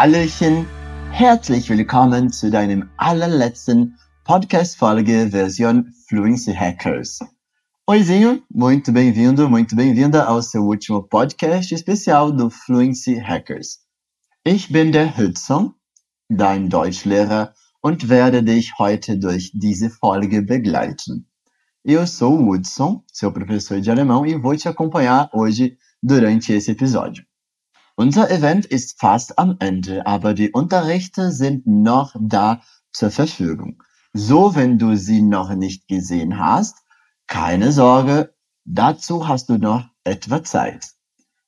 Hallöchen, herzlich willkommen zu deinem allerletzten Podcast-Folge Version Fluency Hackers. Oizinho, muito bem-vindo, muito bem-vinda ao seu último podcast especial do Fluency Hackers. Ich bin der Hudson, dein Deutschlehrer, und werde dich heute durch diese Folge begleiten. Eu sou o Hudson, seu professor de alemão, e vou te acompanhar hoje durante esse episódio. Unser Event ist fast am Ende, aber die Unterrichte sind noch da zur Verfügung. So, wenn du sie noch nicht gesehen hast, keine Sorge, dazu hast du noch etwa Zeit.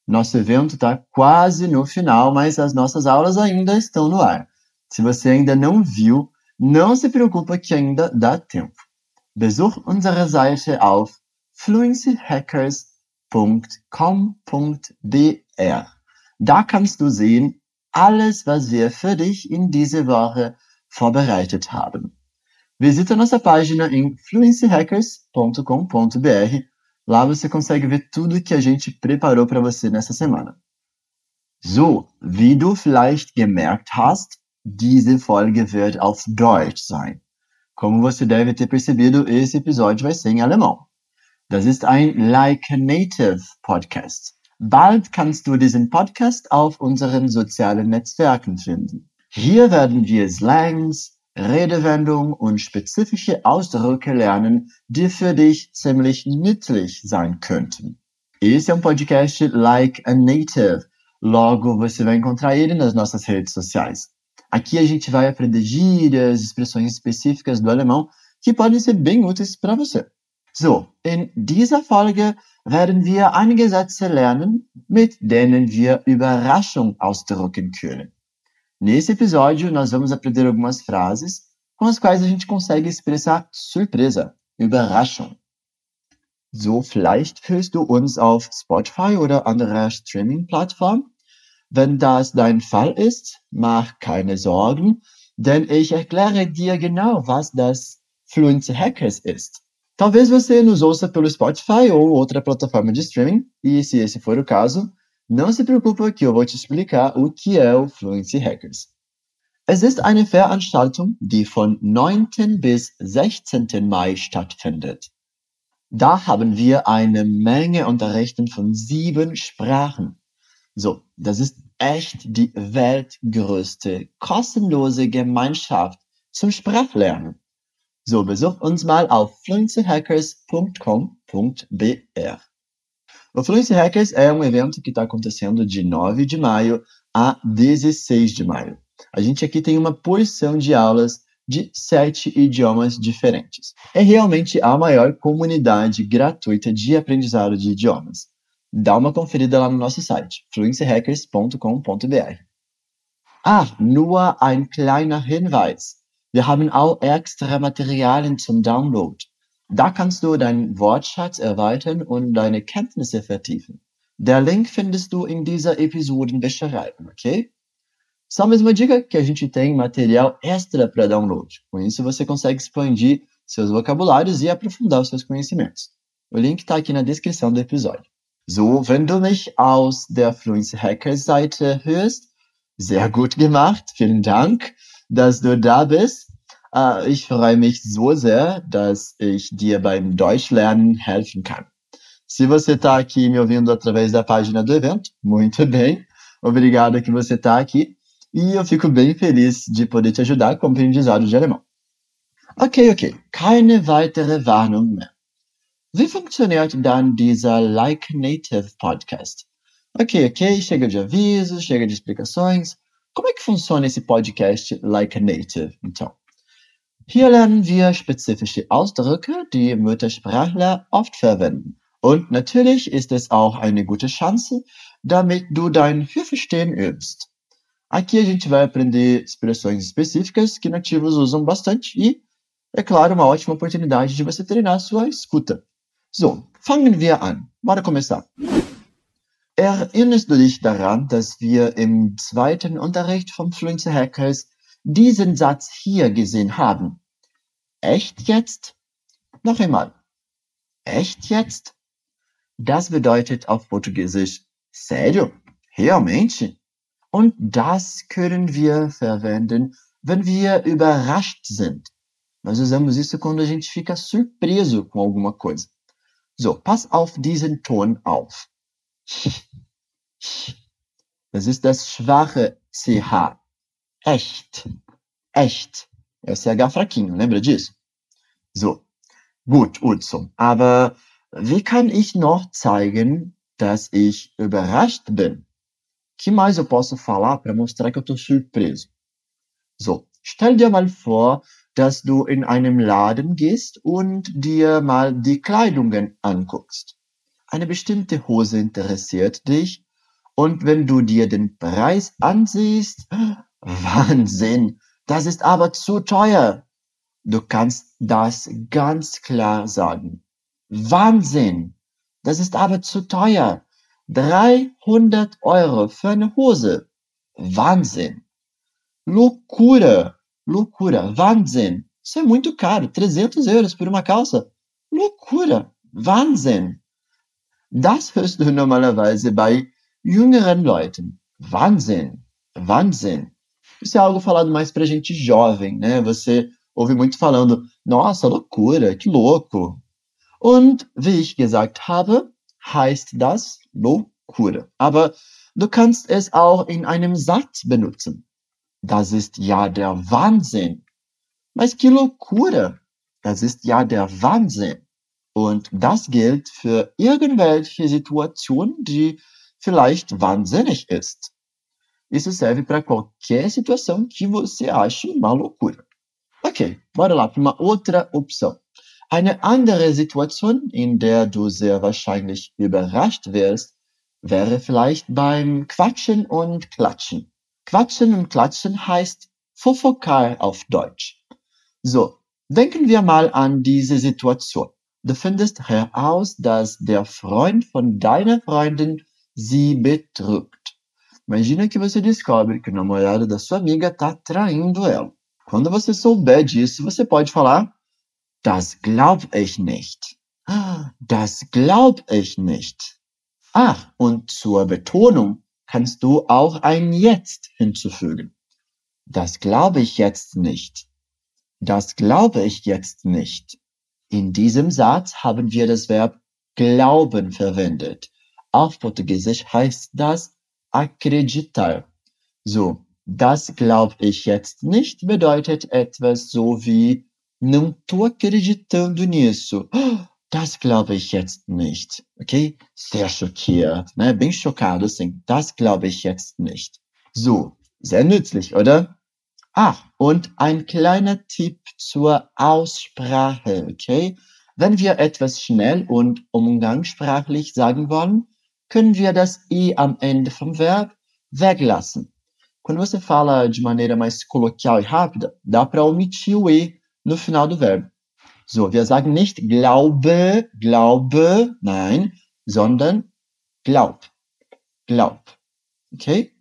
Nosso evento está quase no final, mas as nossas aulas ainda estão no ar. Se você ainda não viu, não se preocupa que ainda dá tempo. Besuch unsere Seite auf fluencyhackers.com.br. Da kannst du sehen, alles, was wir für dich in diese Woche vorbereitet haben. Visita nossa página em fluencyhackers.com.br. Lá você consegue ver tudo que a gente preparou para você nessa semana. So, wie du vielleicht gemerkt hast, diese Folge wird auf Deutsch sein. Como você deve ter percebido, esse episódio vai ser em alemão. Das ist ein Like Native Podcast. Bald kannst du diesen Podcast auf unseren sozialen Netzwerken finden. Hier werden wir Slangs, Redewendungen und spezifische Ausdrücke lernen, die für dich ziemlich nützlich sein könnten. Esse é um podcast like a native. Logo, você vai encontrar ele nas nossas redes sociais. Aqui a gente vai aprender gírias, expressões específicas do alemão que podem ser bem úteis para você. So, in dieser Folge werden wir einige Sätze lernen, mit denen wir Überraschung ausdrücken können. Nesse episódio, nós vamos aprender algumas frases com as quais a gente consegue expressar Surpresa, Überraschung. So, vielleicht hörst du uns auf Spotify oder anderer Streaming-Plattform. Wenn das dein Fall ist, mach keine Sorgen, denn ich erkläre dir genau, was das Fluency Hackers ist. Talvez você nos ouça pelo Spotify ou outra plataforma de streaming, e se esse for o caso, não se preocupe que eu vou te explicar o que é o Fluency Hackers. Es ist eine Veranstaltung, die von 9. bis 16. Mai stattfindet. Da haben wir eine Menge Unterrichten von sieben Sprachen. So, das ist echt die weltgrößte kostenlose Gemeinschaft zum Sprachlernen. So, besuch uns mal auf fluencyhackers.com.br. O Fluency Hackers é um evento que está acontecendo de 9 de maio a 16 de maio. A gente aqui tem uma porção de aulas de sete idiomas diferentes. É realmente a maior comunidade gratuita de aprendizado de idiomas. Dá uma conferida lá no nosso site, fluencyhackers.com.br. Ah, nur ein kleiner Hinweis. Wir haben auch extra Materialien zum Download. Da kannst du deinen Wortschatz erweitern und deine Kenntnisse vertiefen. Der Link findest du in dieser Episodenbeschreibung, ok? Só mais uma dica que a gente tem material extra para download. Com isso você consegue expandir seus vocabulários e aprofundar os seus conhecimentos. O link está aqui na descrição do episódio. So, wenn du mich aus der Fluency Hackers Seite hörst, sehr gut gemacht. Vielen Dank, dass du da bist. Uh, ich freue mich so sehr, dass ich dir beim Deutschlernen helfen kann. Se você está aqui me ouvindo através da página do evento, muito bem. Obrigado que você está aqui. E eu fico bem feliz de poder te ajudar com o aprendizado de alemão. Okay, okay. Keine weitere Warnung mehr. Wie funktioniert dann dieser Like Native Podcast? Ok, ok, chega de avisos, chega de explicações. Como é que funciona esse podcast Like a Native, então? Hier lernen wir spezifische Ausdrücke, die Muttersprachler oft verwenden. Und natürlich ist es auch eine gute Chance, damit du dein Hörverstehen übst. Aqui a gente vai aprender expressões específicas que nativos usam bastante e, é claro, uma ótima oportunidade de você treinar sua escuta. So, fangen wir an. Bora começar. Erinnerst du dich daran, dass wir im zweiten Unterricht vom Fluency Hackers diesen Satz hier gesehen haben? Echt jetzt? Noch einmal. Echt jetzt? Das bedeutet auf Portugiesisch Sério? Realmente? Und das können wir verwenden, wenn wir überrascht sind. Nós usamos isso quando a gente fica surpreso com alguma coisa. So, pass auf diesen Ton auf. Das ist das schwache CH. Echt. Echt. É o CH fraquinho, lembra disso? So, gut, Hudson. Aber wie kann ich noch zeigen, dass ich überrascht bin? que mais eu posso falar para mostrar que eu estou surpreso? So, stell dir mal vor, dass du in einem Laden gehst und dir mal die Kleidungen anguckst. Eine bestimmte Hose interessiert dich und wenn du dir den Preis ansiehst, Wahnsinn, das ist aber zu teuer. Du kannst das ganz klar sagen. Wahnsinn, das ist aber zu teuer. 300 Euro für eine Hose. Wahnsinn. Loucura. Loucura. Wahnsinn. Isso é muito caro. 300 euros por uma calça. Loucura. Wahnsinn. Das hörst du normalerweise bei jüngeren Leuten. Wahnsinn. Wahnsinn. Isso é algo falado mais pra gente jovem, né? Você ouve muito falando, nossa, loucura, que louco. Und wie ich gesagt habe, heißt das Loucura. Aber du kannst es auch in einem Satz benutzen. Das ist ja der Wahnsinn. Mas que loucura! Das ist ja der Wahnsinn. Und das gilt für irgendwelche Situation, die vielleicht wahnsinnig ist. Isso serve para qualquer situação que você ache uma loucura. Ok, bora lá para uma outra opção. Eine andere Situation, in der du sehr wahrscheinlich überrascht wirst, wäre vielleicht beim Quatschen und Klatschen. Quatschen und Klatschen heißt Fofokal auf Deutsch. So, denken wir mal an diese Situation. Du findest heraus, dass der Freund von deiner Freundin sie betrügt. Imagina que você descobre que o namorado da sua amiga está traindo ela. Quando você souber disso, você pode falar: Das glaub ich nicht. Das glaub ich nicht. Ach, und zur Betonung kannst du auch ein Jetzt hinzufügen. Das glaube ich jetzt nicht. Das glaube ich jetzt nicht. In diesem Satz haben wir das Verb glauben verwendet. Auf Portugiesisch heißt das acreditar. So, das glaube ich jetzt nicht bedeutet etwas so wie não tô acreditando nisso. Das glaube ich jetzt nicht. Okay? Sehr schockiert. Ne? Bin assim. Das glaube ich jetzt nicht. So, sehr nützlich, oder? Ach, und ein kleiner Tipp zur Aussprache, okay? Wenn wir etwas schnell und umgangssprachlich sagen wollen, können wir das i am Ende vom Verb weglassen. Quando você fala de maneira mais coloquial e rápida, dá para omitir o e no final do Verb. So, wir sagen nicht glaube, glaube, nein, sondern glaub, glaub. Okay?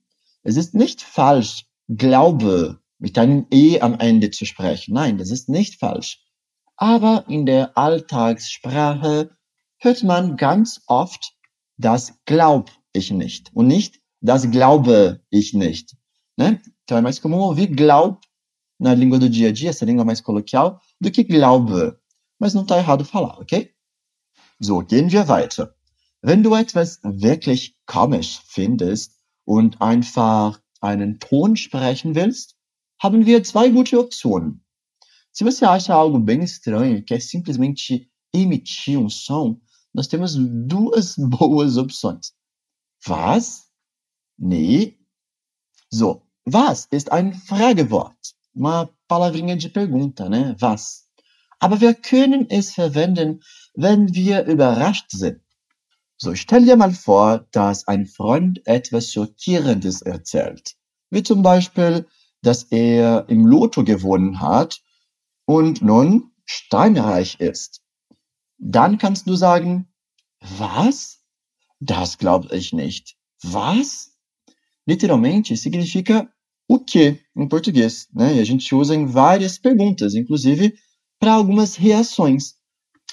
Es ist nicht falsch, glaube mit einem E am Ende zu sprechen. Nein, das ist nicht falsch. Aber in der Alltagssprache hört man ganz oft, das glaub ich nicht und nicht, das glaube ich nicht. Né? Então é mais comum ouvir glaub na língua do dia a dia, essa língua mais coloquial, do que glaube mas não está errado falar, okay? So, gehen wir weiter. Wenn du etwas wirklich komisch findest und einfach einen Ton sprechen willst, haben wir zwei gute Optionen. Se você acha algo bem estranho e quer simplesmente emitir um som, nós temos duas boas opções. Was? Nee. So, was ist ein Fragewort? Uma palavrinha de pergunta, né? Was? Aber wir können es verwenden, wenn wir überrascht sind. So, stell dir mal vor, dass ein Freund etwas Schockierendes erzählt. Wie zum Beispiel, dass er im Lotto gewonnen hat und nun steinreich ist. Dann kannst du sagen, was? Das glaube ich nicht. Was? Literalmente significa o que em português, né? E a gente usa em várias perguntas, inclusive para algumas reações.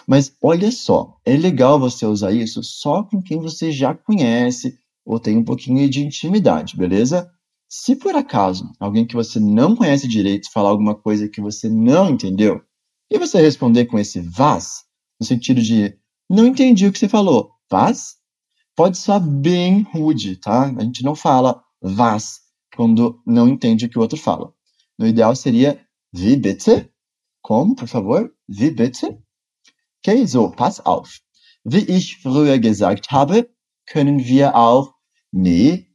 Mas olha só, é legal você usar isso só com quem você já conhece ou tem um pouquinho de intimidade, beleza? Se por acaso alguém que você não conhece direito falar alguma coisa que você não entendeu, e você responder com esse was, no sentido de não entendi o que você falou, was, pode soar bem rude, tá? A gente não fala was quando não entende o que o outro fala. No ideal seria wie bitte? Como, por favor? Wie bitte? Okay, so, pass auf. Wie ich früher gesagt habe, können wir auch nee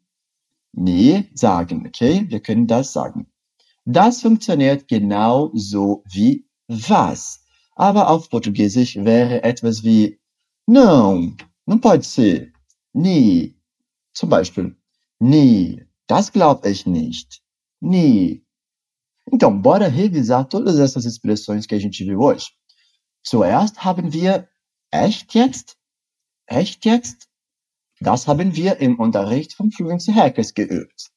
Nee sagen, okay? Wir können das sagen. Das funktioniert genau so wie was. Aber auf Portugiesisch wäre etwas wie não, não pode ser. Nie. Zum Beispiel, nie. Das glaube ich nicht. Nie. Então, bora revisar todas essas expressões que a gente viu hoje. Zuerst haben wir echt jetzt? Echt jetzt? Das haben wir im Unterricht von Fluency Hackers geübt.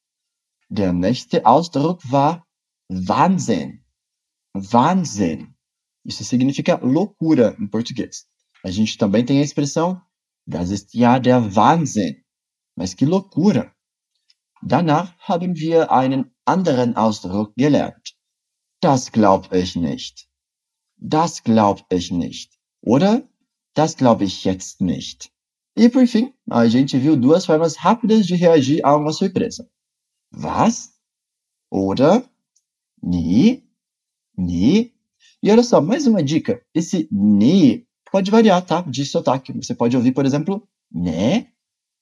Der nächste Ausdruck war Wahnsinn. Wahnsinn. Isso significa loucura em português. A gente também tem a expressão Das ist ja der Wahnsinn. Mas que loucura. Danach haben wir einen anderen Ausdruck gelernt. Das glaub ich nicht. Das glaub ich nicht. Oder das glaube ich jetzt nicht. E por fim, a gente viu duas formas rápidas de reagir a uma surpresa. Was? Oder? Nie? Nie? E olha só, mais uma dica. Esse ni pode variar, tá? De sotaque. Você pode ouvir, por exemplo, né?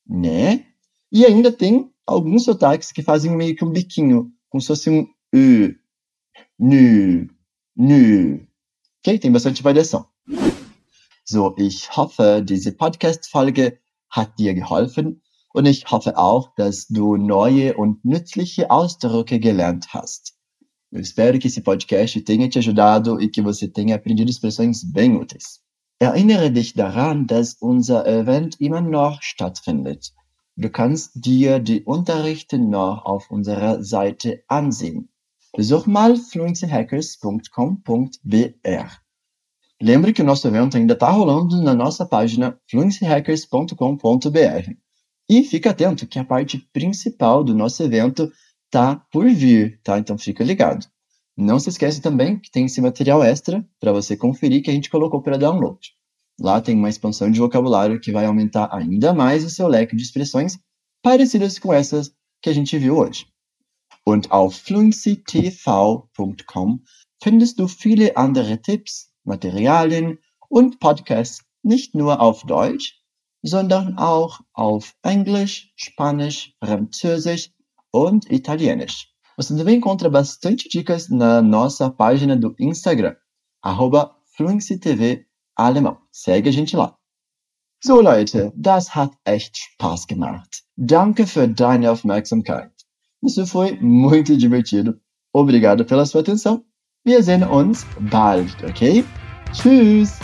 Né? E ainda tem alguns sotaques que fazem meio que um biquinho, como se fosse um u, nu, nu. Ok? Tem bastante variação. So, ich hoffe, diese Podcast-Folge hat dir geholfen und ich hoffe auch, dass du neue und nützliche Ausdrücke gelernt hast. Eu espero que esse podcast tenha te ajudado e que você tenha aprendido expressões bem úteis. Erinnere dich daran, dass unser Event immer noch stattfindet. Du kannst dir die Unterrichte noch auf unserer Seite ansehen. Besuch mal fluencyhackers.com.br. Lembre que o nosso evento ainda está rolando na nossa página fluencyhackers.com.br. E fica atento que a parte principal do nosso evento tá por vir, tá? Então fica ligado. Não se esquece também que tem esse material extra para você conferir que a gente colocou para download. Lá tem uma expansão de vocabulário que vai aumentar ainda mais o seu leque de expressões parecidas com essas que a gente viu hoje. Und auf fluencytv.com findest du viele andere Tipps, Materialien und Podcasts nicht nur auf Deutsch, sondern auch auf Englisch, Spanisch, Französisch und Italienisch. Você também encontra bastante dicas na nossa página do Instagram, arroba FluencyTV Alemão. Segue a gente lá. So Leute, das hat echt Spaß gemacht. Danke für deine Aufmerksamkeit. Isso foi muito divertido. Obrigado pela sua atenção Wir sehen uns bald, okay? Tschüss!